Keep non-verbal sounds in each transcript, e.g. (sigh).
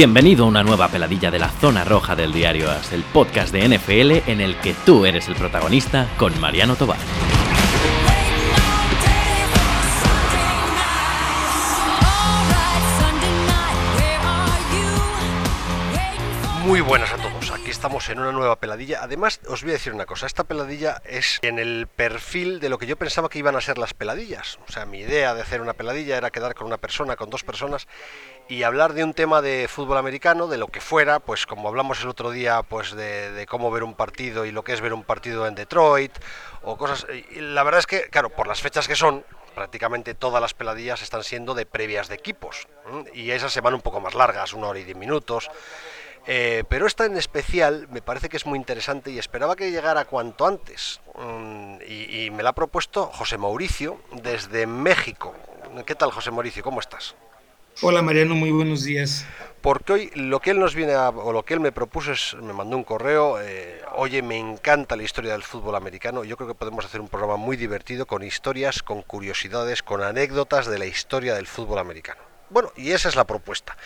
Bienvenido a una nueva peladilla de la zona roja del diario AS, el podcast de NFL en el que tú eres el protagonista con Mariano Tobar. Muy buenas a todos, aquí estamos en una nueva peladilla. Además, os voy a decir una cosa, esta peladilla es en el perfil de lo que yo pensaba que iban a ser las peladillas. O sea, mi idea de hacer una peladilla era quedar con una persona, con dos personas y hablar de un tema de fútbol americano, de lo que fuera, pues como hablamos el otro día, pues de, cómo ver un partido y lo que es ver un partido en Detroit o cosas. Y la verdad es que, claro, por las fechas que son, prácticamente todas las peladillas están siendo de previas de equipos y esas se van un poco más largas, una hora y diez minutos. Eh, pero esta en especial me parece que es muy interesante y esperaba que llegara cuanto antes. Mm, y, me la ha propuesto José Mauricio desde México. ¿Qué tal, José Mauricio? ¿Cómo estás? Hola Mariano, muy buenos días. Porque hoy lo que él nos viene a, o lo que él me propuso es, me mandó un correo, eh, oye, me encanta la historia del fútbol americano, yo creo que podemos hacer un programa muy divertido con historias, con curiosidades, con anécdotas de la historia del fútbol americano. Bueno, y esa es la propuesta.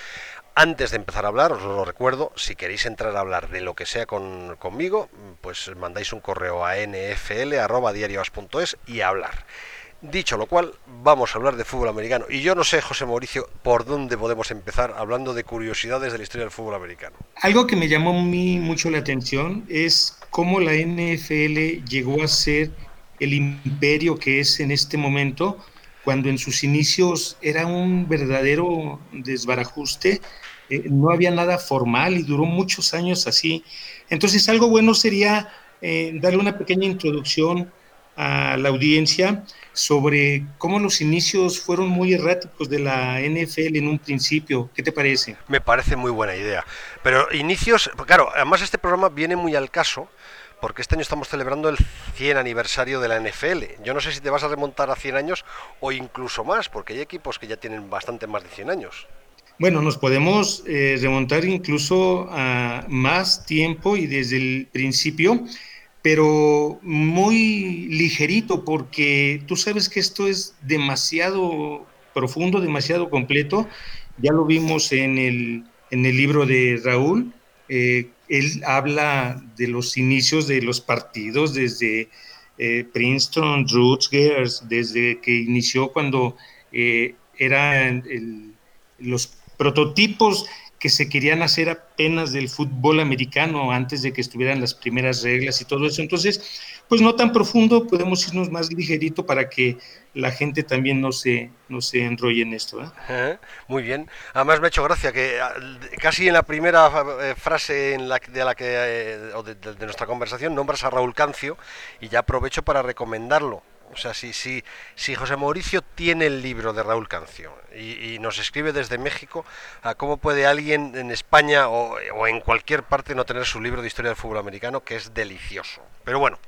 Antes de empezar a hablar, os lo recuerdo, si queréis entrar a hablar de lo que sea con, conmigo, pues mandáis un correo a nfl.diarioas.es y hablar. Dicho lo cual, vamos a hablar de fútbol americano. Y yo no sé, José Mauricio, por dónde podemos empezar hablando de curiosidades de la historia del fútbol americano. Algo que me llamó mí mucho la atención es cómo la NFL llegó a ser el imperio que es en este momento, cuando en sus inicios era un verdadero desbarajuste eh, no había nada formal y duró muchos años así. Entonces, algo bueno sería eh, darle una pequeña introducción a la audiencia sobre cómo los inicios fueron muy erráticos de la NFL en un principio. ¿Qué te parece? Me parece muy buena idea. Pero inicios, claro, además este programa viene muy al caso porque este año estamos celebrando el 100 aniversario de la NFL. Yo no sé si te vas a remontar a 100 años o incluso más, porque hay equipos que ya tienen bastante más de 100 años. Bueno, nos podemos eh, remontar incluso a más tiempo y desde el principio, pero muy ligerito porque tú sabes que esto es demasiado profundo, demasiado completo. Ya lo vimos en el, en el libro de Raúl. Eh, él habla de los inicios de los partidos desde eh, Princeton, Rutgers, desde que inició cuando eran los prototipos que se querían hacer apenas del fútbol americano antes de que estuvieran las primeras reglas y todo eso. Entonces, pues no tan profundo, podemos irnos más ligerito para que la gente también no se, no se enrolle en esto. ¿eh? Muy bien. Además me ha hecho gracia que ah, casi en la primera eh, frase en la, de, la que, eh, de nuestra conversación nombras a Raúl Cancio y ya aprovecho para recomendarlo o sea, si, si, si José Mauricio tiene el libro de Raúl Cancio y, nos escribe desde México, ¿a ¿cómo puede alguien en España o, o, en cualquier parte no tener su libro de historia del fútbol americano, que es delicioso? Pero bueno.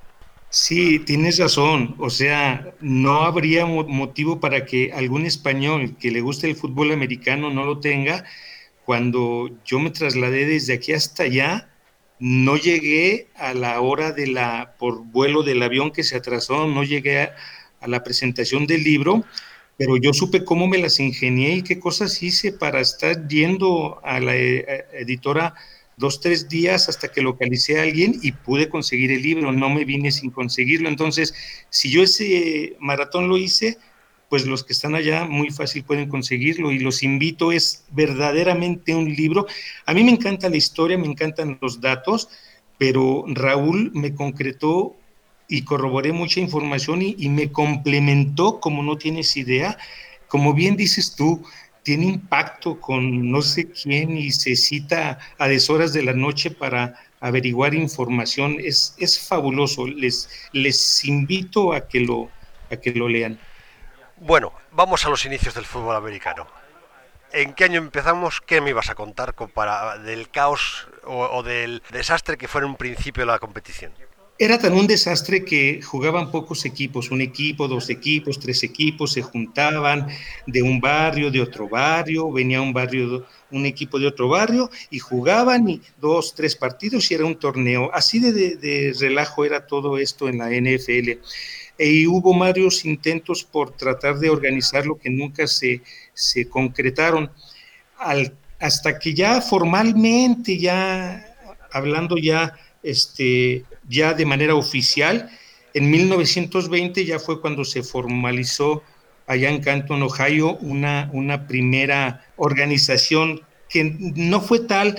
Sí, tienes razón. O sea, no habría motivo para que algún español que le guste el fútbol americano no lo tenga. Cuando yo me trasladé desde aquí hasta allá, no llegué a la hora de la, por vuelo del avión que se atrasó, no llegué a, la presentación del libro, pero yo supe cómo me las ingenié y qué cosas hice para estar yendo a la eh, editora dos, tres días hasta que localicé a alguien y pude conseguir el libro, no me vine sin conseguirlo. Entonces, si yo ese maratón lo hice, pues los que están allá muy fácil pueden conseguirlo y los invito, es verdaderamente un libro. A mí me encanta la historia, me encantan los datos, pero Raúl me concretó y corroboré mucha información y, me complementó como no tienes idea. Como bien dices tú, tiene impacto con no sé quién y se cita a deshoras de la noche para averiguar información. Es, es fabuloso. Les, les invito a que lo, a que lo lean. Bueno, vamos a los inicios del fútbol americano. ¿En qué año empezamos? ¿Qué me ibas a contar para, del caos o, del desastre que fue en un principio la competición? Era tan un desastre que jugaban pocos equipos, un equipo, dos equipos, tres equipos, se juntaban de un barrio, de otro barrio, venía un barrio, un equipo de otro barrio y jugaban y dos, tres partidos y era un torneo. Así de, de relajo era todo esto en la NFL y hubo varios intentos por tratar de organizarlo que nunca se, se concretaron. Al hasta que ya formalmente, ya hablando ya, este, ya de manera oficial, en 1920 ya fue cuando se formalizó allá en Canton, Ohio, una, una primera organización que no fue tal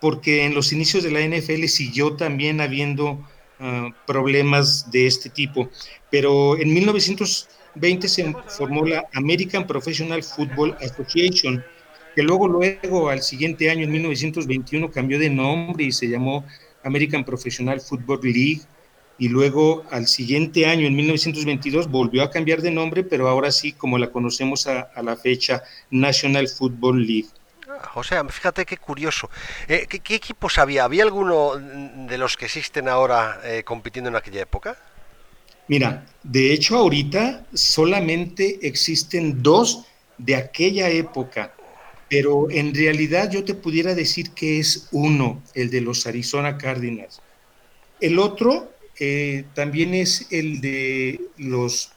porque en los inicios de la NFL siguió también habiendo ah, problemas de este tipo. Pero en 1920 se formó la American Professional Football Association, que luego, luego, al siguiente año, en 1921, cambió de nombre y se llamó American Professional Football League. Y luego, al siguiente año, en 1922, volvió a cambiar de nombre, pero ahora sí, como la conocemos a la fecha, National Football League. O sea, fíjate qué curioso. Eh, ¿qué, equipos había? ¿Había alguno de los que existen ahora eh, compitiendo en aquella época? Mira, de hecho ahorita solamente existen dos de aquella época, pero en realidad yo te pudiera decir que es uno, el de los Arizona Cardinals. El otro eh, también es el de los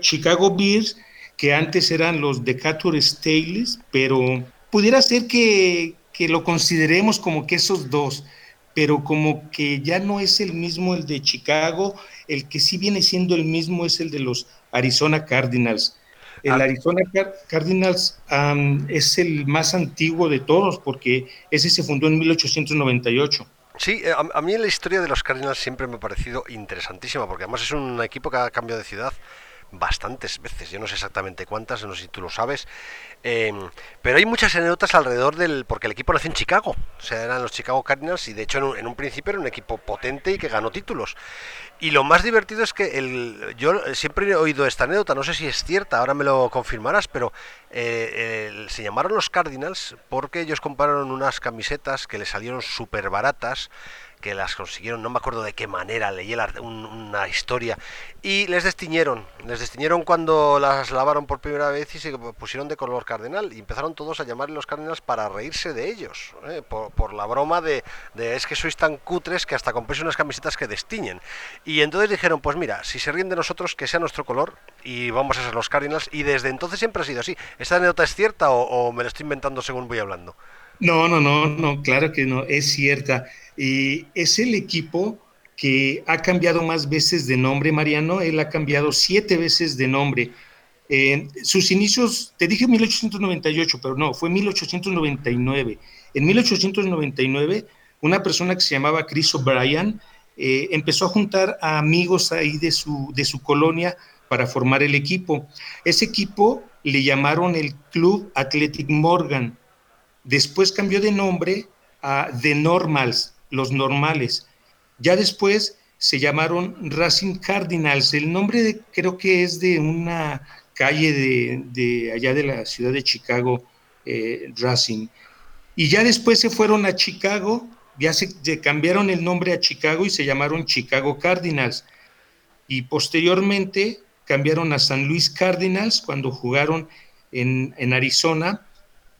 Chicago Bears, que antes eran los Decatur Stales, pero pudiera ser que, lo consideremos como que esos dos, pero como que ya no es el mismo el de Chicago, el que sí viene siendo el mismo es el de los Arizona Cardinals. El ah. Arizona Cardinals es el más antiguo de todos porque ese se fundó en 1898. Sí, eh, a, a, mí la historia de los Cardinals siempre me ha parecido interesantísima porque además es un equipo que ha cambiado de ciudad bastantes veces, yo no sé exactamente cuántas, no sé si tú lo sabes, em, pero hay muchas anécdotas alrededor del, porque el equipo nació en Chicago, o sea, eran los Chicago Cardinals y de hecho en un, principio era un equipo potente y que ganó títulos. Y lo más divertido es que el, yo siempre he oído esta anécdota, no sé si es cierta, ahora me lo confirmarás, pero eh, se llamaron los Cardinals porque ellos compraron unas camisetas que les salieron súper baratas que las consiguieron, no me acuerdo de qué manera, leí una historia, y les destiñeron, les destiñeron cuando las lavaron por primera vez y se pusieron de color cardenal, y empezaron todos a llamarle los cardenales para reírse de ellos, ¿eh? por, la broma de, es que sois tan cutres que hasta compréis unas camisetas que destiñen. Y entonces dijeron, pues mira, si se ríen de nosotros, que sea nuestro color, y vamos a ser los Cardinals, y desde entonces siempre ha sido así. ¿Esta anécdota es cierta o, o me la estoy inventando según voy hablando? No, no, no, no, claro que no, es cierta. Y es el equipo que ha cambiado más veces de nombre, Mariano. Él ha cambiado siete veces de nombre. Sus inicios, te dije 1898, pero no, fue 1899. En 1899, una persona que se llamaba Chris O'Brien eh, empezó a juntar a amigos ahí de su, de su colonia para formar el equipo. Ese equipo le llamaron el Club Athletic Morgan. Después cambió de nombre a The Normals, los normales. Ya después se llamaron Racing Cardinals. El nombre creo que es de una calle de, allá de la ciudad de Chicago, eh, Racing. Y ya después se fueron a Chicago, ya se, cambiaron el nombre a Chicago y se llamaron Chicago Cardinals. Y posteriormente cambiaron a San Luis Cardinals cuando jugaron en, Arizona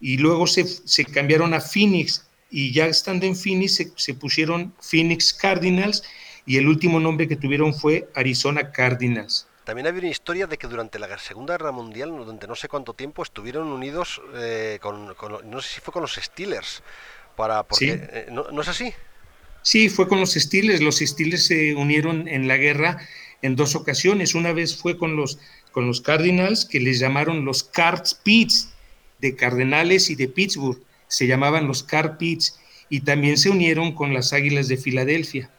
y luego se, se cambiaron a Phoenix y ya estando en Phoenix se, pusieron Phoenix Cardinals y el último nombre que tuvieron fue Arizona Cardinals. También había una historia de que durante la Segunda Guerra Mundial, durante no sé cuánto tiempo, estuvieron unidos eh, con, no sé si fue con los Steelers, para, porque, eh, ¿no, es así? Sí, fue con los Steelers. Los Steelers se unieron en la guerra en dos ocasiones. Una vez fue con los, con los Cardinals, que les llamaron los Cards Pits, de Cardenales y de Pittsburgh se llamaban los Carpits y también se unieron con las Águilas de Filadelfia.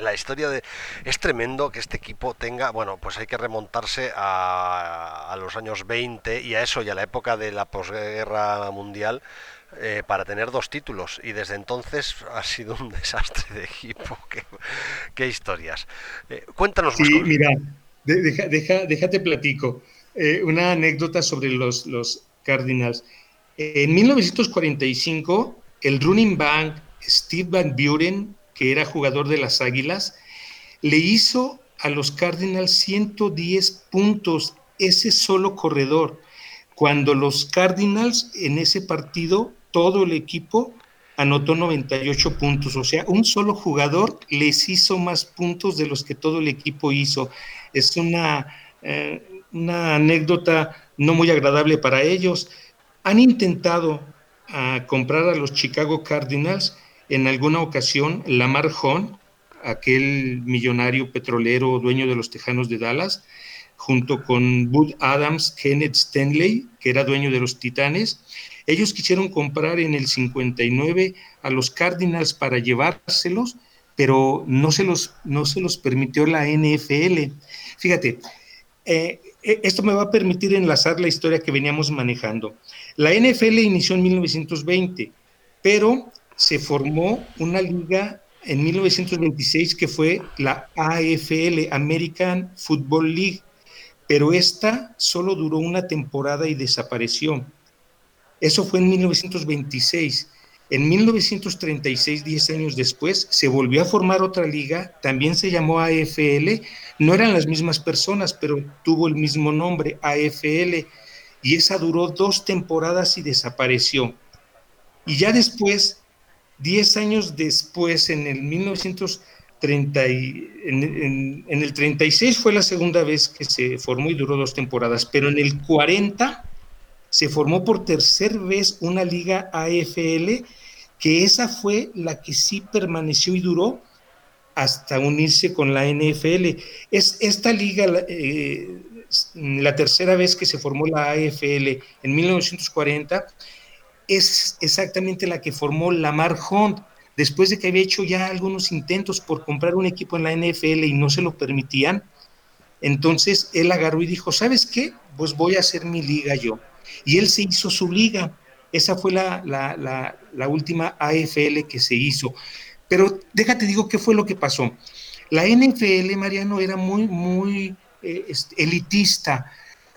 La historia de... Es tremendo que este equipo tenga, bueno, pues hay que remontarse a, los años 20 y a eso y a la época de la posguerra mundial eh, para tener dos títulos y desde entonces ha sido un (laughs) desastre de equipo. Qué, historias. Eh, cuéntanos. Sí, mira, deja, déjate platico. Eh, una anécdota sobre los, Cardinals. En 1945, el running back Steve Van Buren, que era jugador de las Águilas, le hizo a los Cardinals 110 puntos, ese solo corredor. Cuando los Cardinals en ese partido, todo el equipo anotó 98 puntos, o sea, un solo jugador les hizo más puntos de los que todo el equipo hizo. Es una, eh, una anécdota no muy agradable para ellos han intentado a comprar a los Chicago Cardinals en alguna ocasión Lamar Hunt, aquel millonario petrolero dueño de los Tejanos de Dallas, junto con Bud Adams, Kenneth Stanley, que era dueño de los Titanes. Ellos quisieron comprar en el 59 a los Cardinals para llevárselos, pero no se los, no se los permitió la NFL. Fíjate, eh, esto me va a permitir enlazar la historia que veníamos manejando. La NFL inició en 1920, pero se formó una liga en 1926 que fue la AFL, American Football League, pero esta solo duró una temporada y desapareció. Eso fue en 1926. En 1936, 10 años después, se volvió a formar otra liga, también se llamó AFL, no eran las mismas personas, pero tuvo el mismo nombre, AFL, y esa duró dos temporadas y desapareció. Y ya después, 10 años después, en el 1930, en, el 36 fue la segunda vez que se formó y duró dos temporadas, pero en el 40 se formó por tercera vez una liga AFL, que esa fue la que sí permaneció y duró hasta unirse con la NFL. Es esta liga, eh, la tercera vez que se formó la AFL en 1940, es exactamente la que formó Lamar Hunt, después de que había hecho ya algunos intentos por comprar un equipo en la NFL y no se lo permitían. Entonces él agarró y dijo, ¿sabes qué? Pues voy a hacer mi liga yo y él se hizo su liga. Esa fue la, la, última AFL que se hizo. Pero déjate digo qué fue lo que pasó. La NFL, Mariano, era muy, muy eh, elitista.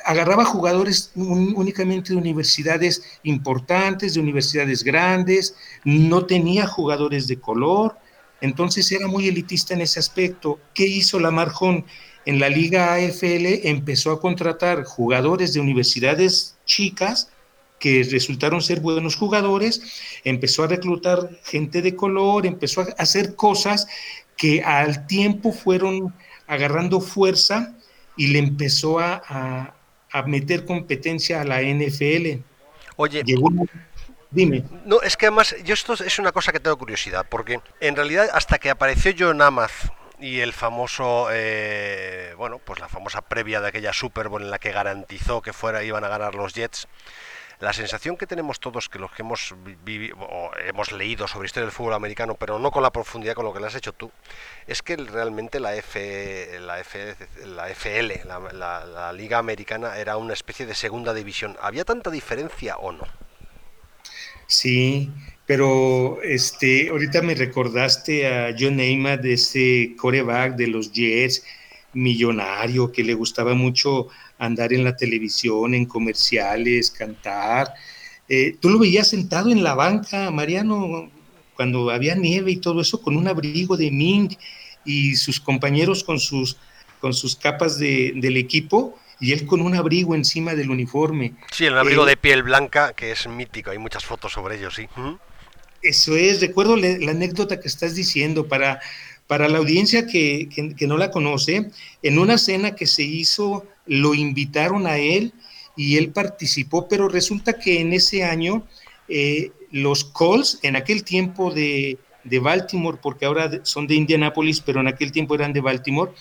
Agarraba jugadores únicamente de universidades importantes, de universidades grandes, no tenía jugadores de color, entonces era muy elitista en ese aspecto. ¿Qué hizo la Marjón? En la liga AFL empezó a contratar jugadores de universidades chicas que resultaron ser buenos jugadores, empezó a reclutar gente de color, empezó a hacer cosas que al tiempo fueron agarrando fuerza y le empezó a, meter competencia a la NFL. Oye, dime. No, es que además, yo esto es una cosa que tengo curiosidad, porque en realidad hasta que apareció John Namath y el famoso, eh, bueno, pues la famosa previa de aquella Super Bowl en la que garantizó que fuera iban a ganar los Jets. La sensación que tenemos todos, que los que hemos o hemos leído sobre historia del fútbol americano, pero no con la profundidad con lo que le has hecho tú, es que realmente la, F, la, F, la FL, la, la Liga Americana, era una especie de segunda división. ¿Había tanta diferencia o no? Sí, pero este, ahorita me recordaste a John Neymar de ese coreback de los Jets, millonario, que le gustaba mucho andar en la televisión, en comerciales, cantar. Eh, tú lo veías sentado en la banca, Mariano, cuando había nieve y todo eso, con un abrigo de mink y sus compañeros con sus, con sus capas de, del equipo y él con un abrigo encima del uniforme. Sí, el abrigo eh, de piel blanca, que es mítico, hay muchas fotos sobre ello, sí. Eso es, recuerdo la, anécdota que estás diciendo para, para la audiencia que, no la conoce, en una cena que se hizo, lo invitaron a él y él participó, pero resulta que en ese año eh, los Colts, en aquel tiempo de, Baltimore, porque ahora son de Indianápolis, pero en aquel tiempo eran de Baltimore,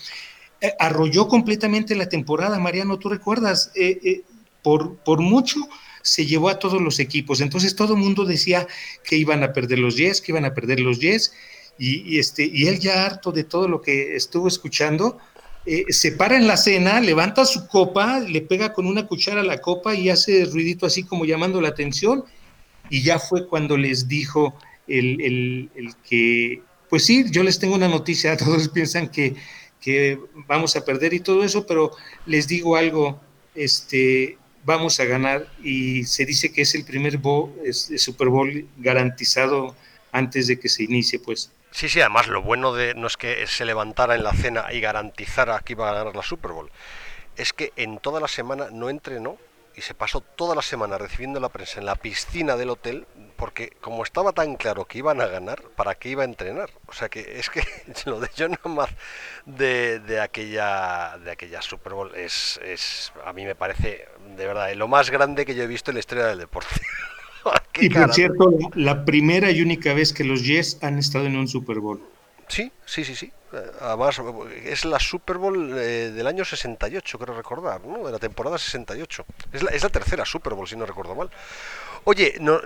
eh, arrolló completamente la temporada, Mariano, ¿tú recuerdas? Eh, por, por mucho se llevó a todos los equipos. Entonces todo el mundo decía que iban a perder los Jets, que iban a perder los Jets. Y, este, y él ya harto de todo lo que estuvo escuchando, eh, se para en la cena, levanta su copa, le pega con una cuchara la copa y hace ruidito así como llamando la atención. Y ya fue cuando les dijo el, el, el que, pues sí, yo les tengo una noticia, (laughs) todos piensan que, que vamos a perder y todo eso, pero les digo algo, este, vamos a ganar y se dice que es el primer Super Bowl garantizado antes de que se inicie, pues. Sí, sí, además lo bueno de no es que se levantara en la cena y garantizara que iba a ganar la Super Bowl, es que en toda la semana no entrenó y se pasó toda la semana recibiendo la prensa en la piscina del hotel porque como estaba tan claro que iban a ganar, ¿para qué iba a entrenar? O sea que es que (laughs) lo de John más de, de, aquella de aquella Super Bowl es, es a mí me parece de verdad lo más grande que yo he visto en la historia del deporte. (laughs) y por cierto, la primera y única vez que los Jets han estado en un Super Bowl. Sí, sí, sí, sí. Además, es la Super Bowl eh, del año 68, creo recordar, ¿no? De la temporada 68. Es la, es la tercera Super Bowl, si no recuerdo mal. Oye, no,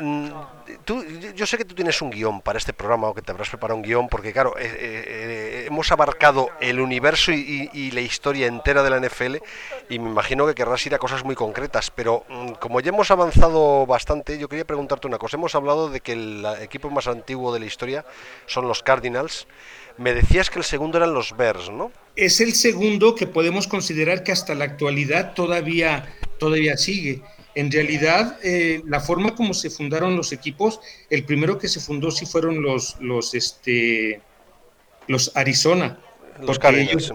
tú, yo sé que tú tienes un guion para este programa o que te habrás preparado un guion, porque claro, eh, eh, hemos abarcado el universo y, la historia entera de la NFL y me imagino que querrás ir a cosas muy concretas, pero mm, como ya hemos avanzado bastante, yo quería preguntarte una cosa. Hemos hablado de que el equipo más antiguo de la historia son los Cardinals. Me decías que el segundo eran los Bears, ¿no? Es el segundo que podemos considerar que hasta la actualidad todavía, todavía sigue. En realidad, eh, la forma como se fundaron los equipos, el primero que se fundó sí fueron los, los, este, los Arizona. Los Cardinals.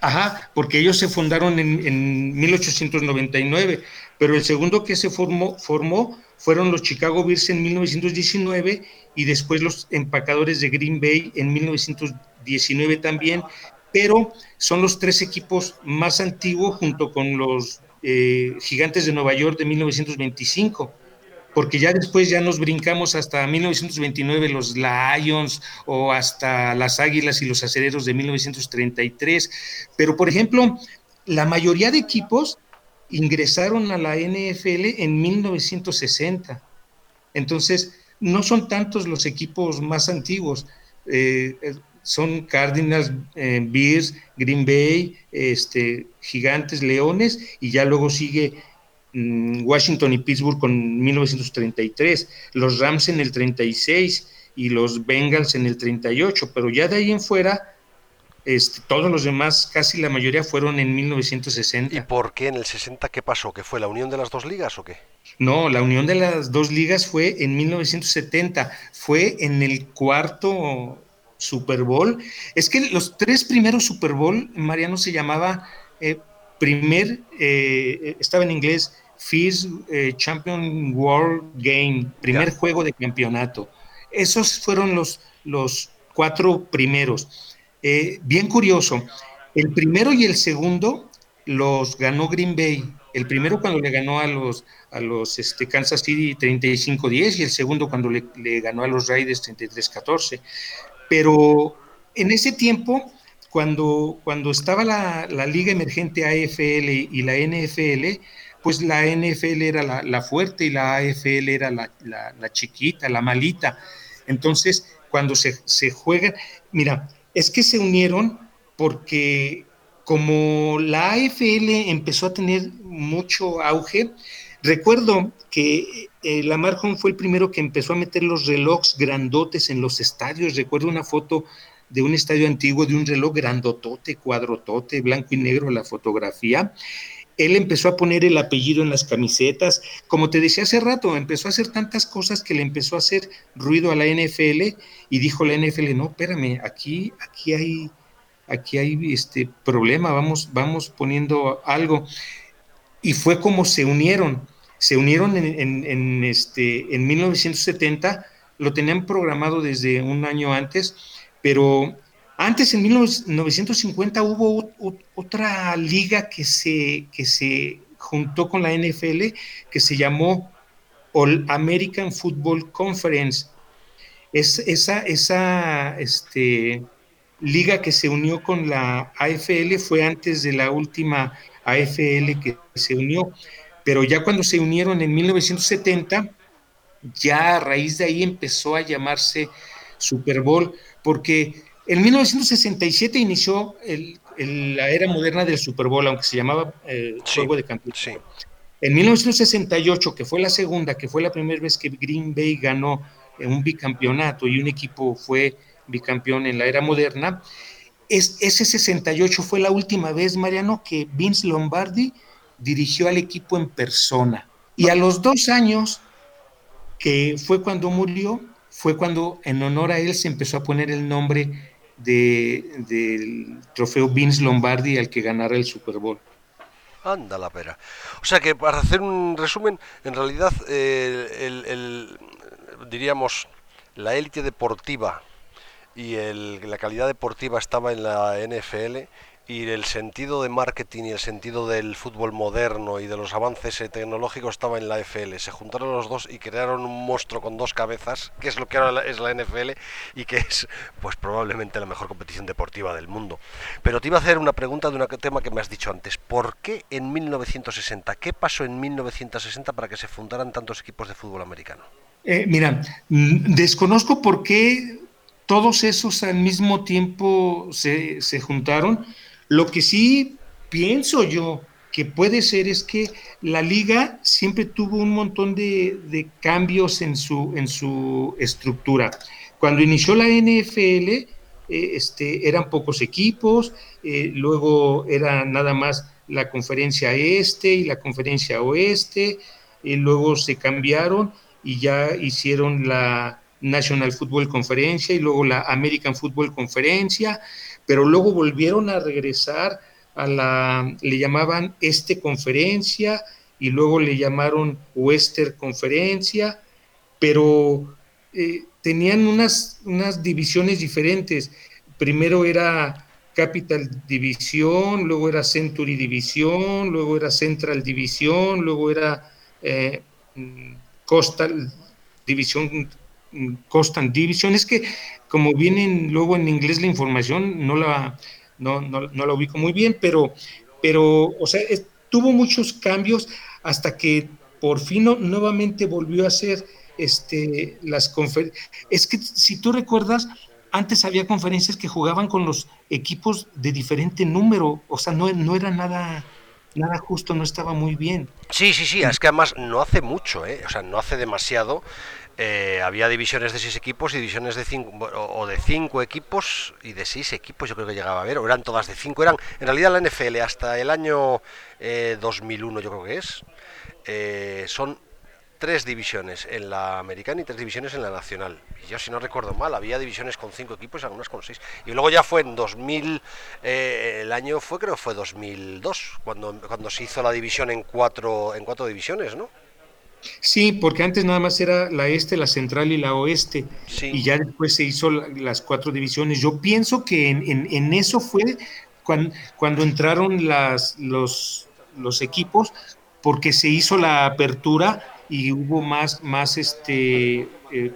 Ajá, porque ellos se fundaron en, en, 1899, pero el segundo que se formó, formó fueron los Chicago Bears en 1919 y después los empacadores de Green Bay en 1919 también, pero son los tres equipos más antiguos junto con los eh, Gigantes de Nueva York de 1925, porque ya después ya nos brincamos hasta 1929 los Lions o hasta las Águilas y los Acereros de 1933. Pero, por ejemplo, la mayoría de equipos ingresaron a la NFL en 1960. Entonces, no son tantos los equipos más antiguos. Eh, son Cardinals, eh, Bears, Green Bay, este, Gigantes, Leones, y ya luego sigue mm, Washington y Pittsburgh con 1933, los Rams en el 36 y los Bengals en el 38, pero ya de ahí en fuera, este, todos los demás, casi la mayoría fueron en 1960. ¿Y por qué en el 60 qué pasó? ¿Que fue la unión de las dos ligas o qué? No, la unión de las dos ligas fue en 1970, fue en el cuarto Super Bowl. Es que los tres primeros Super Bowl, Mariano se llamaba eh, primer, eh, estaba en inglés, First eh, Champion World Game, primer juego de campeonato. Esos fueron los, los cuatro primeros. bien curioso, el primero y el segundo los ganó Green Bay. El primero cuando le ganó a los, a los este, Kansas City 35-10 y el segundo cuando le, le ganó a los Raiders 33-14. Pero en ese tiempo, cuando, cuando estaba la, Liga Emergente AFL y la NFL, pues la NFL era la, fuerte y la AFL era la, chiquita, la malita. Entonces, cuando se, se juegan, mira, es que se unieron porque como la AFL empezó a tener mucho auge, recuerdo que eh, Lamar fue el primero que empezó a meter los relojes grandotes en los estadios. Recuerdo una foto de un estadio antiguo de un reloj grandotote, cuadrotote, blanco y negro la fotografía. Él empezó a poner el apellido en las camisetas. Como te decía hace rato, empezó a hacer tantas cosas que le empezó a hacer ruido a la NFL y dijo la NFL, no, espérame, aquí, aquí hay, aquí hay este problema, vamos, vamos poniendo algo. Y fue como se unieron se unieron en, este, en 1970, lo tenían programado desde un año antes, pero antes, en 1950, hubo otra liga que se, que se juntó con la NFL, que se llamó All American Football Conference. Es, esa esa este, liga que se unió con la AFL fue antes de la última AFL que se unió pero ya cuando se unieron en 1970, ya a raíz de ahí empezó a llamarse Super Bowl, porque en 1967 inició la era moderna del Super Bowl, aunque se llamaba eh, Juego de Campeones. En 1968, que fue la segunda, que fue la primera vez que Green Bay ganó un bicampeonato y un equipo fue bicampeón en la era moderna, es, ese 68 fue la última vez, Mariano, que Vince Lombardi dirigió al equipo en persona. Y a los dos años, que fue cuando murió, fue cuando en honor a él se empezó a poner el nombre del trofeo Vince Lombardi al que ganara el Super Bowl. Anda la pera. O sea que para hacer un resumen, en realidad el, diríamos la élite deportiva y la calidad deportiva estaba en la NFL y el sentido de marketing y el sentido del fútbol moderno y de los avances tecnológicos estaba en la FL. Se juntaron los dos y crearon un monstruo con dos cabezas, que es lo que ahora es la NFL y que es pues probablemente la mejor competición deportiva del mundo. Pero te iba a hacer una pregunta de un tema que me has dicho antes. ¿Por qué en 1960? ¿Qué pasó en 1960 para que se fundaran tantos equipos de fútbol americano? Eh, mira, mm, desconozco por qué todos esos al mismo tiempo se, se juntaron lo que sí pienso yo que puede ser es que la liga siempre tuvo un montón de, cambios en su, en su estructura. Cuando inició la NFL, eh, este, eran pocos equipos, eh, luego era nada más la conferencia este y la conferencia oeste, y luego se cambiaron y ya hicieron la National Football Conferencia y luego la American Football Conferencia, pero luego volvieron a regresar a la, le llamaban Este Conferencia y luego le llamaron Western Conferencia, pero eh, tenían unas, unas divisiones diferentes. Primero era Capital División, luego era Century División, luego era Central División, luego era eh, mm, Coastal División, Coastal División. Es que como viene luego en inglés la información, no la, no, no, la ubico muy bien, pero, pero o sea, tuvo muchos cambios hasta que por fin nuevamente volvió a hacer este, las conferencias. Es que si tú recuerdas, antes había conferencias que jugaban con los equipos de diferente número, o sea, no, no era nada, nada justo, no estaba muy bien. Sí, sí, sí, es que además no hace mucho, ¿eh? o sea, no hace demasiado eh, había divisiones de seis equipos y divisiones de cinco, o de cinco equipos y de seis equipos, yo creo que llegaba a ver, o eran todas de cinco. Eran, en realidad, la NFL hasta el año 2001, eh, yo creo que es, eh, son tres divisiones en la americana y tres divisiones en la nacional. Y yo, si no recuerdo mal, había divisiones con cinco equipos y algunas con seis. Y luego ya fue en 2000, el año fue, creo fue 2002, cuando, cuando se hizo la división en cuatro, en cuatro divisiones, ¿no? Sí, porque antes nada más era la este, la central y la oeste, y ya después se hizo las cuatro divisiones. Yo pienso que en, eso fue cuando, entraron las, los, los, equipos, porque se hizo la apertura y hubo más, más este, eh,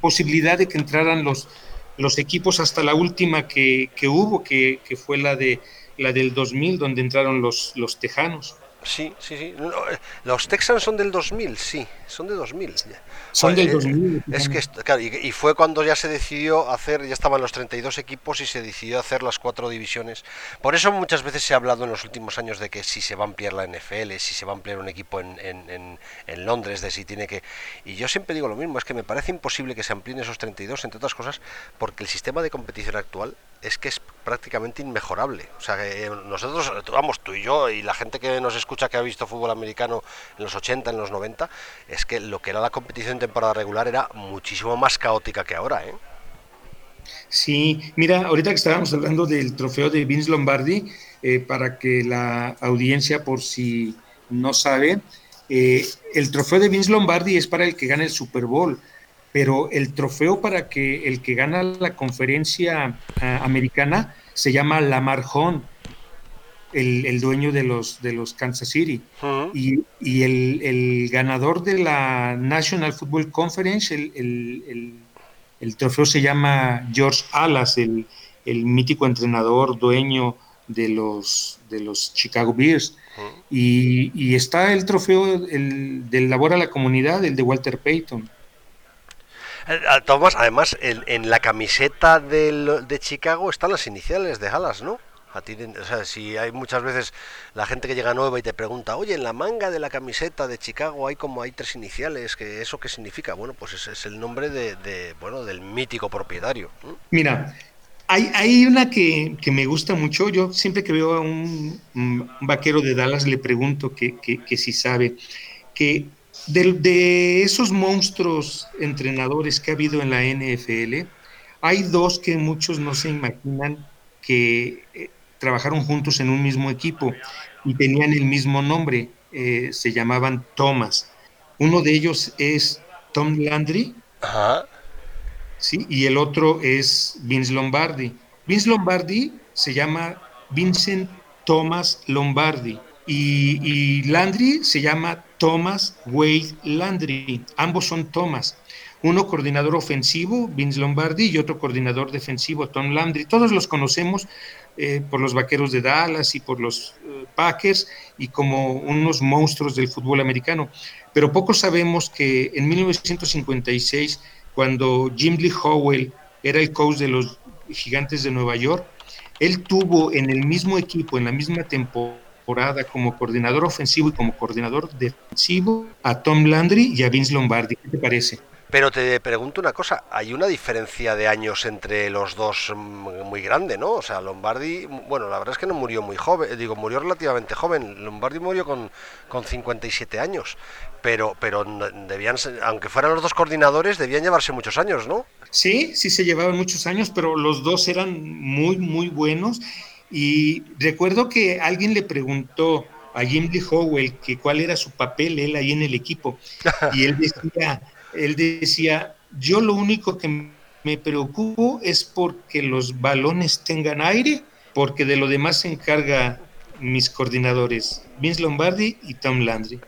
posibilidad de que entraran los, los equipos hasta la última que, hubo, que, que, fue la, de, la del 2000, donde entraron los, los tejanos. Sí, sí, sí. Eh, los Texans son del 2000, sí, son de 2000. Son del 2000. Eh, es que, claro, y, fue cuando ya se decidió hacer, ya estaban los 32 equipos y se decidió hacer las cuatro divisiones. Por eso muchas veces se ha hablado en los últimos años de que si se va a ampliar la NFL, si se va a ampliar un equipo en, en, en, Londres, de si tiene que... Y yo siempre digo lo mismo, es que me parece imposible que se amplíen esos 32, entre otras cosas, porque el sistema de competición actual es que es prácticamente inmejorable. O sea, que nosotros, vamos, tú y yo y la gente que nos escucha que ha visto fútbol americano en los 80, en los 90, es que lo que era la competición en temporada regular era muchísimo más caótica que ahora, ¿eh? Sí, mira, ahorita que estábamos hablando del trofeo de Vince Lombardi, eh, para que la audiencia, por si no sabe, eh, el trofeo de Vince Lombardi es para el que gana el Super Bowl pero el trofeo para que el que gana la conferencia ah, americana se llama Lamar Hunt, el, dueño de los, de los Kansas City. Y, el, ganador de la National Football Conference, el, trofeo se llama George Alas, el, mítico entrenador, dueño de los, de los Chicago Bears. y, está el trofeo del labor a la comunidad, el de Walter Payton. Eh, Tomás, además, en, la camiseta de Chicago están las iniciales de Alas, ¿no? Si hay muchas veces la gente que llega nueva y te pregunta, oye, en la manga de la camiseta de Chicago hay como hay tres iniciales, que ¿eso qué significa? Bueno, pues es el nombre de, bueno, del mítico propietario. Mira, hay, hay una que, me gusta mucho. Yo siempre que veo a un, vaquero de Dallas le pregunto que, que si sabe que de, esos monstruos entrenadores que ha habido en la NFL, hay dos que muchos no se imaginan que eh, trabajaron juntos en un mismo equipo y tenían el mismo nombre, eh, se llamaban Thomas. Uno de ellos es Tom Landry, ¿sí? y el otro es Vince Lombardi. Vince Lombardi se llama Vincent Thomas Lombardi. Y, Landry se llama Thomas Wade Landry. Ambos son Thomas. Uno coordinador ofensivo, Vince Lombardi, y otro coordinador defensivo, Tom Landry. Todos los conocemos eh, por los Vaqueros de Dallas y por los eh, Packers y como unos monstruos del fútbol americano. Pero poco sabemos que en 1956, cuando Jim Lee Howell era el coach de los Gigantes de Nueva York, él tuvo en el mismo equipo, en la misma temporada, como coordinador ofensivo y como coordinador defensivo, a Tom Landry y a Vince Lombardi. ¿Qué te parece? Pero te pregunto una cosa, hay una diferencia de años entre los dos muy grande, ¿no? O sea, Lombardi, bueno, la verdad es que no murió muy joven, digo, murió relativamente joven. Lombardi murió con, con 57 años, pero, pero debían, aunque fueran los dos coordinadores, debían llevarse muchos años, ¿no? Sí, sí se llevaban muchos años, pero los dos eran muy, muy buenos. Y recuerdo que alguien le preguntó a Jim Lee Howell que cuál era su papel él ahí en el equipo. Y él decía, él decía, yo lo único que me preocupo es porque los balones tengan aire, porque de lo demás se encarga mis coordinadores, Vince Lombardi y Tom Landry.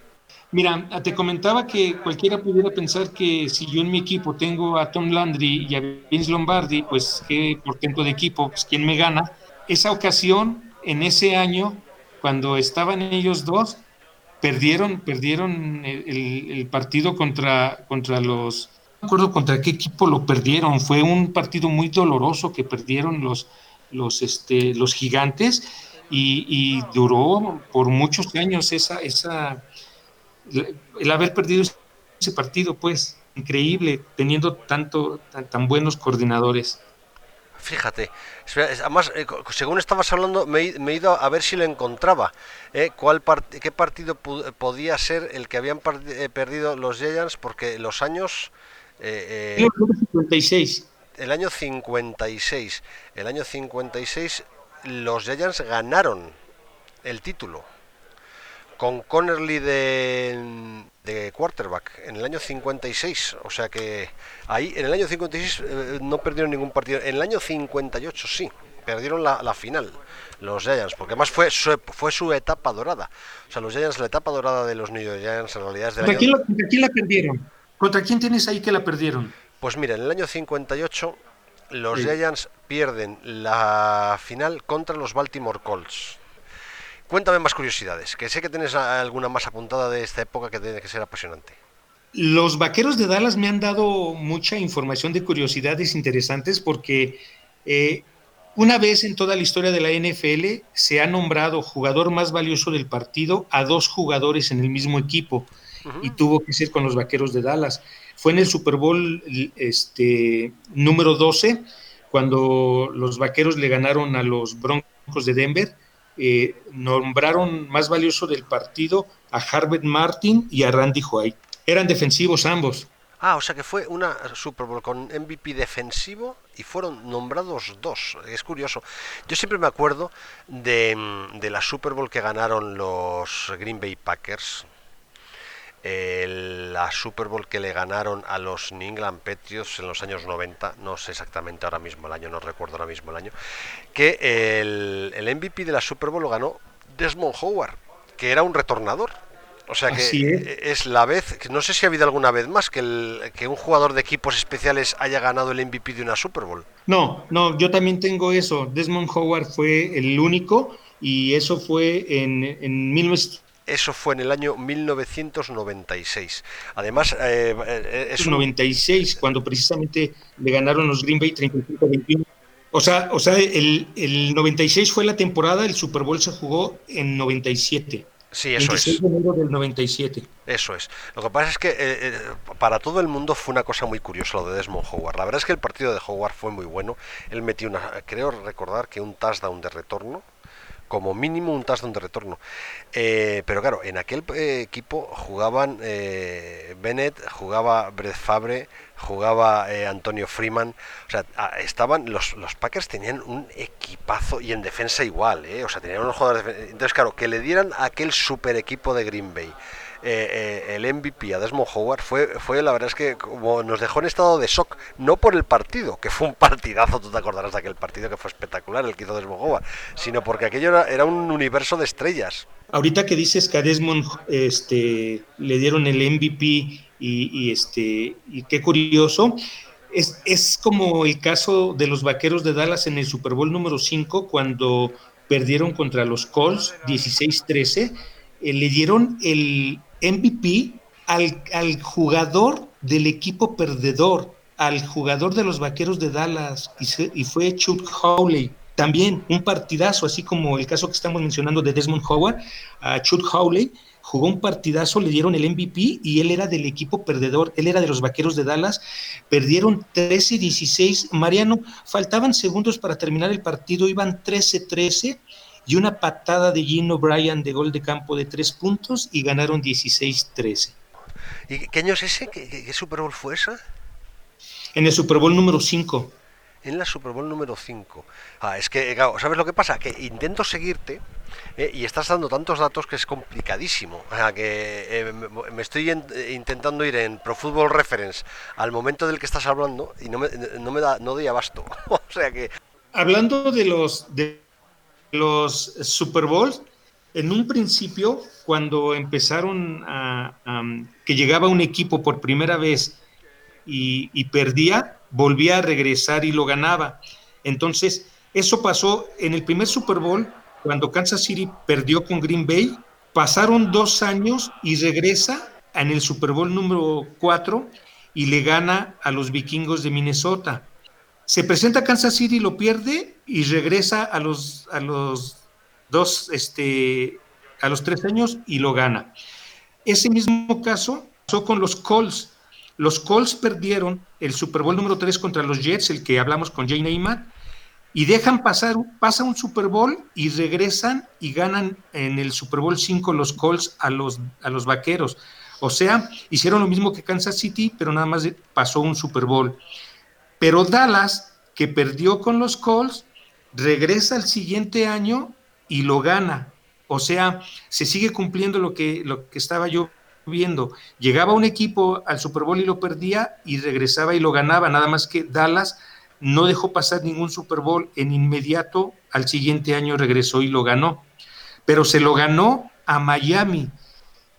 Mira, te comentaba que cualquiera pudiera pensar que si yo en mi equipo tengo a Tom Landry y a Vince Lombardi, pues qué portento de equipo, pues quién me gana. Esa ocasión, en ese año, cuando estaban ellos dos, perdieron, perdieron el, partido contra, contra los, no acuerdo contra qué equipo lo perdieron, fue un partido muy doloroso que perdieron los, los, este, los gigantes y, y duró por muchos años esa, esa, el haber perdido ese partido, pues, increíble, teniendo tanto, tan buenos coordinadores. Fíjate, además, eh, según estabas hablando, me, he ido a ver si lo encontraba. ¿eh? ¿Cuál ¿Qué partido podía ser el que habían eh, perdido los Giants? Porque los años... Eh, el año 56. El año 56. El año 56 los Giants ganaron el título con Connerly de, de, quarterback en el año 56. O sea que ahí en el año 56 eh, no perdieron ningún partido. En el año 58 sí, perdieron la, la final los Giants, porque además fue su, fue su etapa dorada. O sea, los Giants, la etapa dorada de los New York Giants en realidad es de ¿Contra, quién la, ¿Contra quién la perdieron? ¿Contra quién tienes ahí que la perdieron? Pues mira, en el año 58 los Giants pierden la final contra los Baltimore Colts. Cuéntame más curiosidades, que sé que tienes alguna más apuntada de esta época que tiene que ser apasionante. Los vaqueros de Dallas me han dado mucha información de curiosidades interesantes porque eh, una vez en toda la historia de la NFL se ha nombrado jugador más valioso del partido a dos jugadores en el mismo equipo y tuvo que ser con los vaqueros de Dallas. Fue en el Super Bowl este, número 12 cuando los vaqueros le ganaron a los Broncos de Denver eh, nombraron más valioso del partido a Harvard Martin y a Randy White. Eran defensivos ambos. Ah, o sea que fue una Super Bowl con MVP defensivo y fueron nombrados dos. Es curioso. Yo siempre me acuerdo de, de la Super Bowl que ganaron los Green Bay Packers, la Super Bowl que le ganaron a los New England Patriots en los años 90, no sé exactamente ahora mismo el año, no recuerdo ahora mismo el año, que el, el MVP de la Super Bowl lo ganó Desmond Howard, que era un retornador. O sea que es. la vez, no sé si ha habido alguna vez más que, el, que un jugador de equipos especiales haya ganado el MVP de una Super Bowl. No, no, yo también tengo eso. Desmond Howard fue el único y eso fue en, en eso fue en el año 1996. Además, eh, eh es 96, cuando precisamente le ganaron los Green Bay 35-21. O sea, o sea el, el 96 fue la temporada, el Super Bowl se jugó en 97. Sí, eso es. De enero del 97. Eso es. Lo que pasa es que eh, eh, para todo el mundo fue una cosa muy curiosa lo de Desmond Howard. La verdad es que el partido de Howard fue muy bueno. Él metió una, creo recordar que un touchdown de retorno como mínimo un touchdown de retorno. Eh, pero claro, en aquel eh, equipo jugaban eh, Bennett, jugaba Brett Fabre, jugaba Antonio Freeman. O sea, estaban los, los Packers tenían un equipazo y en defensa igual, o sea, tenían unos jugadores. Entonces, claro, que le dieran aquel super equipo de Green Bay. Eh, eh, el MVP a Desmond Howard fue, fue la verdad es que como nos dejó en estado de shock, no por el partido, que fue un partidazo, tú te acordarás de aquel partido que fue espectacular, el que hizo Desmond Howard, sino porque aquello era, un universo de estrellas. Ahorita que dices que a Desmond este, le dieron el MVP y, y este, y qué curioso, es, es, como el caso de los Vaqueros de Dallas en el Super Bowl número 5, cuando perdieron contra los Colts 16-13, eh, le dieron el MVP al, al, jugador del equipo perdedor, al jugador de los Vaqueros de Dallas, y, y fue Chuck Howley. También un partidazo, así como el caso que estamos mencionando de Desmond Howard, a Chuck Howley, jugó un partidazo, le dieron el MVP y él era del equipo perdedor, él era de los Vaqueros de Dallas, perdieron 13-16, Mariano, faltaban segundos para terminar el partido, iban 13-13 y una patada de Gino O'Brien de gol de campo de tres puntos y ganaron 16-13. ¿Y qué año es ese? ¿Qué, Super Bowl fue esa? En el Super Bowl número 5 en la Super Bowl número 5. Ah, es que, ¿sabes lo que pasa? Que intento seguirte eh, y estás dando tantos datos que es complicadísimo. O sea, que eh, me estoy intentando ir en Pro Football Reference al momento del que estás hablando y no me, no me da, no doy abasto. (laughs) o sea que... Hablando de los, de los Super Bowls, en un principio, cuando empezaron a, que llegaba un equipo por primera vez y, perdía, volvía a regresar y lo ganaba. Entonces, eso pasó en el primer Super Bowl, cuando Kansas City perdió con Green Bay, pasaron dos años y regresa en el Super Bowl número 4 y le gana a los vikingos de Minnesota. Se presenta a Kansas City, lo pierde y regresa a los, a los dos, este, a los tres años y lo gana. Ese mismo caso pasó con los Colts. Los Colts perdieron el Super Bowl número 3 contra los Jets, el que hablamos con Jay Neymar, y dejan pasar, pasa un Super Bowl y regresan y ganan en el Super Bowl 5 los Colts a los, a los Vaqueros. O sea, hicieron lo mismo que Kansas City, pero nada más pasó un Super Bowl. Pero Dallas, que perdió con los Colts, regresa el siguiente año y lo gana. O sea, se sigue cumpliendo lo que, lo que estaba yo viendo. Llegaba un equipo al Super Bowl y lo perdía y regresaba y lo ganaba, nada más que Dallas no dejó pasar ningún Super Bowl en inmediato, al siguiente año regresó y lo ganó. Pero se lo ganó a Miami.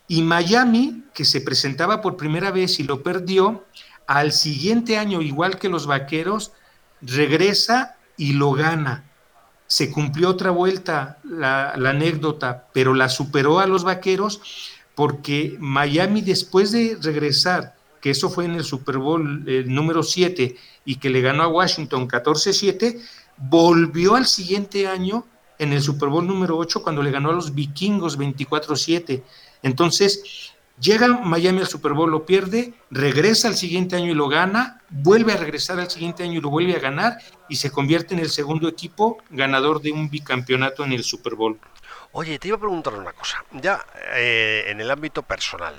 Y Miami, que se presentaba por primera vez y lo perdió, al siguiente año, igual que los Vaqueros, regresa y lo gana. Se cumplió otra vuelta la, anécdota, pero la superó a los Vaqueros porque Miami después de regresar, que eso fue en el Super Bowl número 7 y que le ganó a Washington 14-7, volvió al siguiente año en el Super Bowl número 8 cuando le ganó a los vikingos 24-7. Entonces, llega Miami al Super Bowl, lo pierde, regresa al siguiente año y lo gana, vuelve a regresar al siguiente año y lo vuelve a ganar y se convierte en el segundo equipo ganador de un bicampeonato en el Super Bowl. Oye, te iba a preguntar una cosa, ya eh, en el ámbito personal.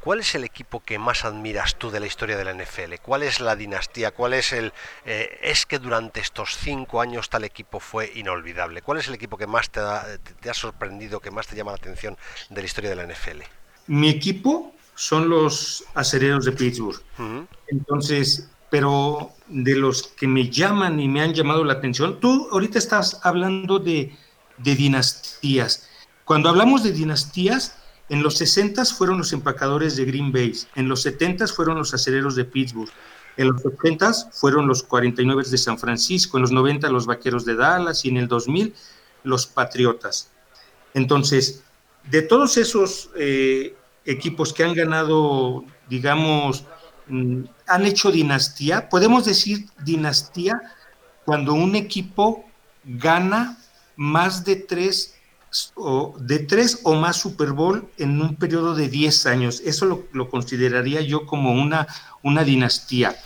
¿Cuál es el equipo que más admiras tú de la historia de la NFL? ¿Cuál es la dinastía? ¿Cuál es el... Eh, es que durante estos cinco años tal equipo fue inolvidable? ¿Cuál es el equipo que más te ha, te ha sorprendido, que más te llama la atención de la historia de la NFL? Mi equipo son los acereros de Pittsburgh. Entonces, pero de los que me llaman y me han llamado la atención, tú ahorita estás hablando de de dinastías. Cuando hablamos de dinastías, en los 60 fueron los empacadores de Green Bay, en los 70 fueron los acereros de Pittsburgh, en los 80 fueron los 49 de San Francisco, en los 90 los vaqueros de Dallas y en el 2000 los Patriotas. Entonces, de todos esos eh, equipos que han ganado, digamos, mm, han hecho dinastía, podemos decir dinastía cuando un equipo gana más de tres o, de tres o más Super Bowl en un periodo de 10 años. Eso lo, consideraría yo como una, una dinastía.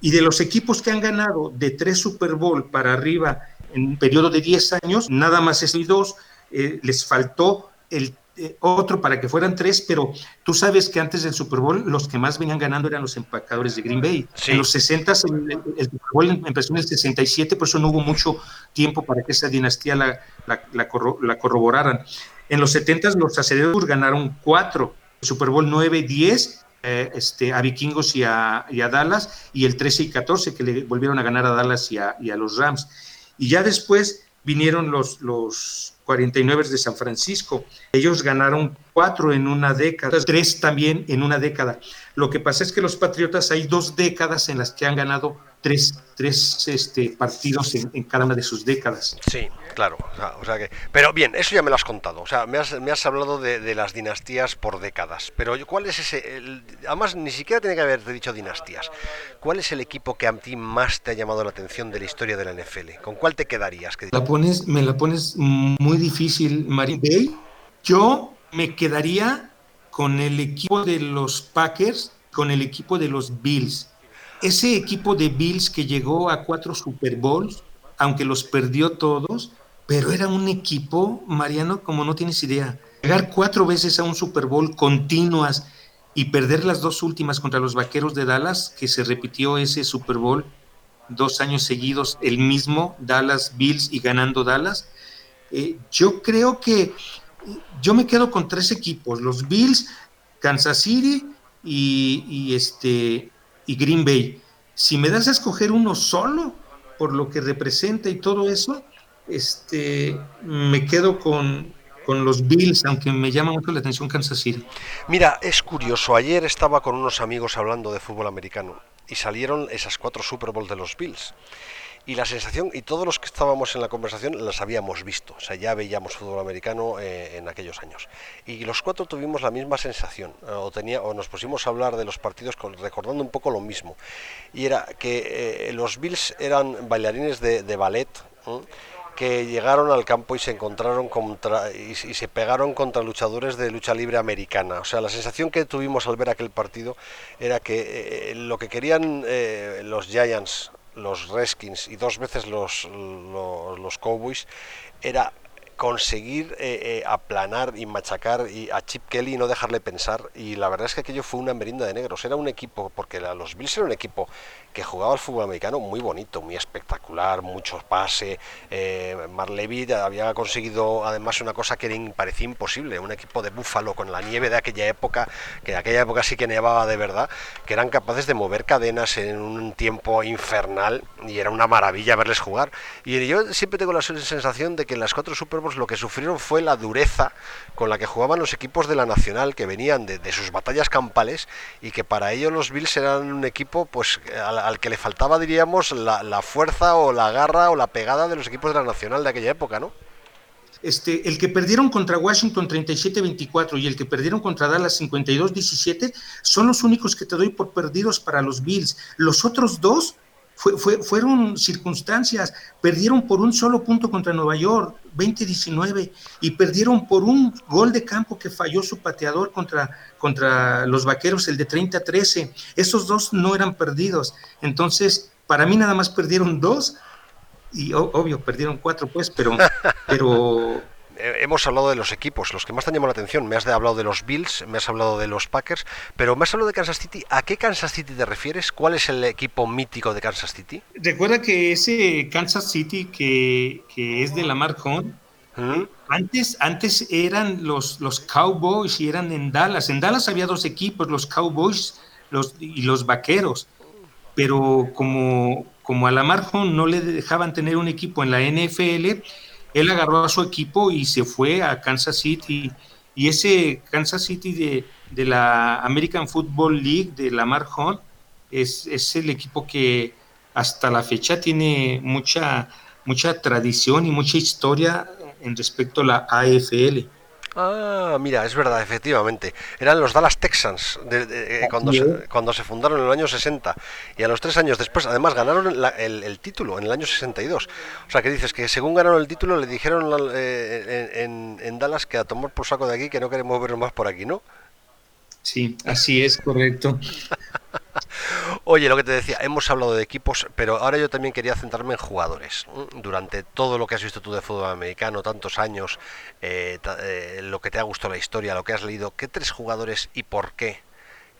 Y de los equipos que han ganado de tres Super Bowl para arriba en un periodo de 10 años, nada más es dos, eh, les faltó el eh, otro para que fueran tres, pero tú sabes que antes del Super Bowl los que más venían ganando eran los empacadores de Green Bay. En los 60 el, el, Super Bowl empezó en el 67, por eso no hubo mucho tiempo para que esa dinastía la, la, corroboraran. En los 70 los aceleros ganaron cuatro, Super Bowl 9, 10 eh, este, a Vikingos y a, Dallas, y el 13 y 14 que le volvieron a ganar a Dallas y a, los Rams. Y ya después vinieron los, los 49 de San Francisco. Ellos ganaron cuatro en una década, tres también en una década. Lo que pasa es que los Patriotas hay dos décadas en las que han ganado tres, tres este, partidos en, cada una de sus décadas. Sí, claro. O sea, que, pero bien, eso ya me lo has contado. O sea, me has, me has hablado de, las dinastías por décadas. Pero ¿cuál es ese? además, ni siquiera tiene que haberte dicho dinastías. ¿Cuál es el equipo que a ti más te ha llamado la atención de la historia de la NFL? ¿Con cuál te quedarías? La pones, me la pones muy difícil, Marín. Yo me quedaría con el equipo de los Packers, con el equipo de los Bills ese equipo de Bills que llegó a cuatro Super Bowls, aunque los perdió todos, pero era un equipo, Mariano, como no tienes idea. Llegar cuatro veces a un Super Bowl continuas y perder las dos últimas contra los Vaqueros de Dallas, que se repitió ese Super Bowl dos años seguidos, el mismo, Dallas, Bills y ganando Dallas. Eh, yo creo que yo me quedo con tres equipos, los Bills, Kansas City y, y este, y Green Bay. Si me das a escoger uno solo, por lo que representa y todo eso, este, me quedo con, con los Bills, aunque me llama mucho la atención Kansas City. Mira, es curioso, ayer estaba con unos amigos hablando de fútbol americano y salieron esas cuatro Super Bowl de los Bills y la sensación, y todos los que estábamos en la conversación las habíamos visto, o sea, ya veíamos fútbol americano eh, en aquellos años. Y los cuatro tuvimos la misma sensación, eh, o, tenía, o nos pusimos a hablar de los partidos recordando un poco lo mismo. Y era que eh, los Bills eran bailarines de, ballet. que llegaron al campo y se encontraron contra y, se pegaron contra luchadores de lucha libre americana. O sea, la sensación que tuvimos al ver aquel partido era que lo que querían los Giants los Redskins y dos veces los, los, Cowboys era conseguir eh, eh, aplanar y machacar y a Chip Kelly y no dejarle pensar. Y la verdad es que aquello fue una merienda de negros. Era un equipo, porque los Bills era un equipo que jugaba al fútbol americano muy bonito, muy espectacular, muchos pases. Eh, había conseguido además una cosa que parecía imposible, un equipo de búfalo con la nieve de aquella época, que en aquella época sí que nevaba de verdad, que eran capaces de mover cadenas en un tiempo infernal y era una maravilla verles jugar. Y yo siempre tengo la sensación de que en las cuatro Super lo que sufrieron fue la dureza con la que jugaban los equipos de la Nacional, que venían de, sus batallas campales y que para ellos los Bills eran un equipo pues al, que le faltaba, diríamos, la, fuerza o la garra o la pegada de los equipos de la Nacional de aquella época, ¿no? Este, el que perdieron contra Washington 37-24 y el que perdieron contra Dallas 52-17 son los únicos que te doy por perdidos para los Bills. Los otros dos fueron circunstancias, perdieron por un solo punto contra Nueva York, 20-19, y perdieron por un gol de campo que falló su pateador contra, contra los Vaqueros, el de 30-13. Esos dos no eran perdidos. Entonces, para mí nada más perdieron dos, y obvio, perdieron cuatro, pues, pero, pero hemos hablado de los equipos, los que más te han llamado la atención. Me has hablado de los Bills, me has hablado de los Packers, pero me has hablado de Kansas City. ¿A qué Kansas City te refieres? ¿Cuál es el equipo mítico de Kansas City? Recuerda que ese Kansas City que, es de Lamar Hunt, ¿Mm? antes, antes eran los, los Cowboys y eran en Dallas. En Dallas había dos equipos, los Cowboys los, y los Vaqueros. Pero como, como a Lamar Hunt no le dejaban tener un equipo en la NFL, él agarró a su equipo y se fue a Kansas City. Y ese Kansas City de, de la American Football League, de Lamar Hunt, es, es el equipo que hasta la fecha tiene mucha, mucha tradición y mucha historia en respecto a la AFL. Ah, mira, es verdad, efectivamente. Eran los Dallas Texans de, cuando, se, cuando se fundaron en el año 60 y a los tres años después, además, ganaron el, título en el año 62. O sea, que dices que según ganaron el título le dijeron eh, en, en, Dallas que a tomar por saco de aquí, que no queremos verlo más por aquí, ¿no? Sí, así es, correcto. (laughs) Oye, lo que te decía, hemos hablado de equipos, pero ahora yo también quería centrarme en jugadores. Durante todo lo que has visto tú de fútbol americano, tantos años, eh, eh, lo que te ha gustado la historia, lo que has leído, ¿qué tres jugadores y por qué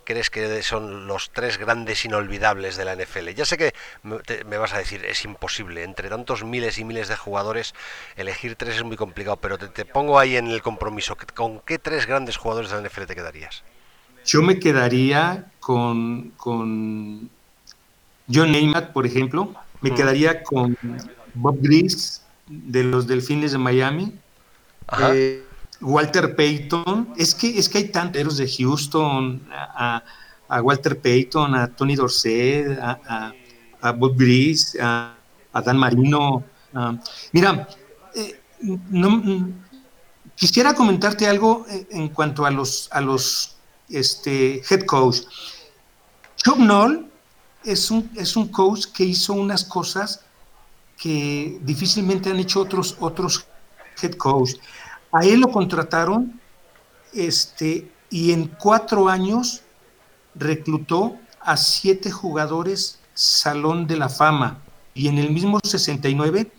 crees que son los tres grandes inolvidables de la NFL? Ya sé que me vas a decir, es imposible, entre tantos miles y miles de jugadores, elegir tres es muy complicado, pero te, pongo ahí en el compromiso, ¿con qué tres grandes jugadores de la NFL te quedarías? Yo me quedaría con, con John Neymar, por ejemplo, me quedaría con Bob Gris de los Delfines de Miami, eh, Walter Payton, es que, es que hay tantos de Houston, a, Walter Payton, a Tony Dorsett, a, Bob Gris, a, Dan Marino. mira, eh, quisiera comentarte algo eh, en cuanto a los, a los este, head coach. Chuck Noll es un, es un coach que hizo unas cosas que difícilmente han hecho otros, otros head coach. A él lo contrataron este, y en cuatro años reclutó a siete jugadores Salón de la Fama. Y en el mismo 69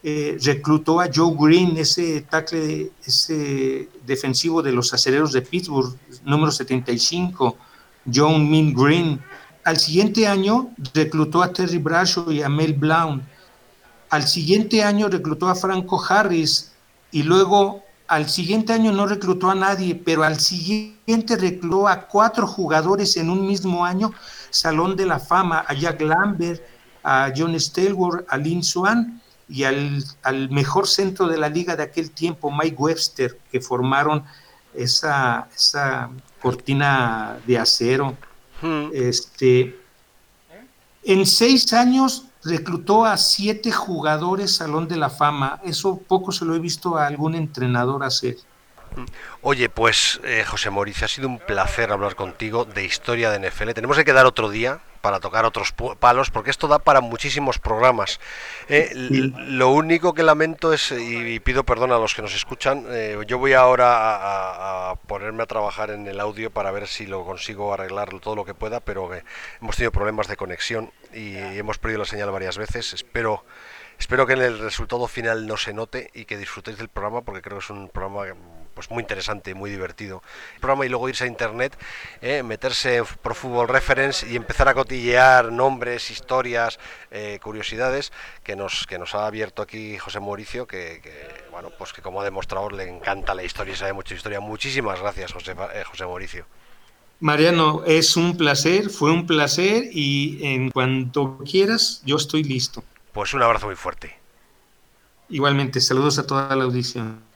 eh, reclutó a Joe Green, ese tackle, ese defensivo de los acereros de Pittsburgh, número 75, John Min Green. Al siguiente año reclutó a Terry Bradshaw y a Mel Blount. Al siguiente año reclutó a Franco Harris y luego al siguiente año no reclutó a nadie, pero al siguiente reclutó a cuatro jugadores en un mismo año, Salón de la Fama, a Jack Lambert, a John Stelworth, a Lynn Swan y al, mejor centro de la liga de aquel tiempo, Mike Webster, que formaron esa, esa cortina de acero. Hmm. Este, en seis años reclutó a siete jugadores Salón de la Fama. Eso poco se lo he visto a algún entrenador hacer. Oye, pues eh, José Mauricio, ha sido un placer hablar contigo de historia de NFL. Tenemos que quedar otro día para tocar otros palos, porque esto da para muchísimos programas. Eh, lo único que lamento es, y, pido perdón a los que nos escuchan, eh, yo voy ahora a, ponerme a trabajar en el audio para ver si lo consigo arreglar todo lo que pueda, pero hemos tenido problemas de conexión y hemos perdido la señal varias veces. Espero Espero que en el resultado final no se note y que disfrutéis del programa porque creo que es un programa pues muy interesante, muy divertido. El programa y luego irse a internet, eh, meterse en Pro Football Reference y empezar a cotillear nombres, historias, eh, curiosidades que nos que nos ha abierto aquí José Mauricio, que, bueno pues que como demostrador le encanta la historia y sabe mucha historia. Muchísimas gracias José eh, José Mauricio. Mariano, es un placer, fue un placer y en cuanto quieras, yo estoy listo. Pues un abrazo muy fuerte. Igualmente, saludos a toda la audición.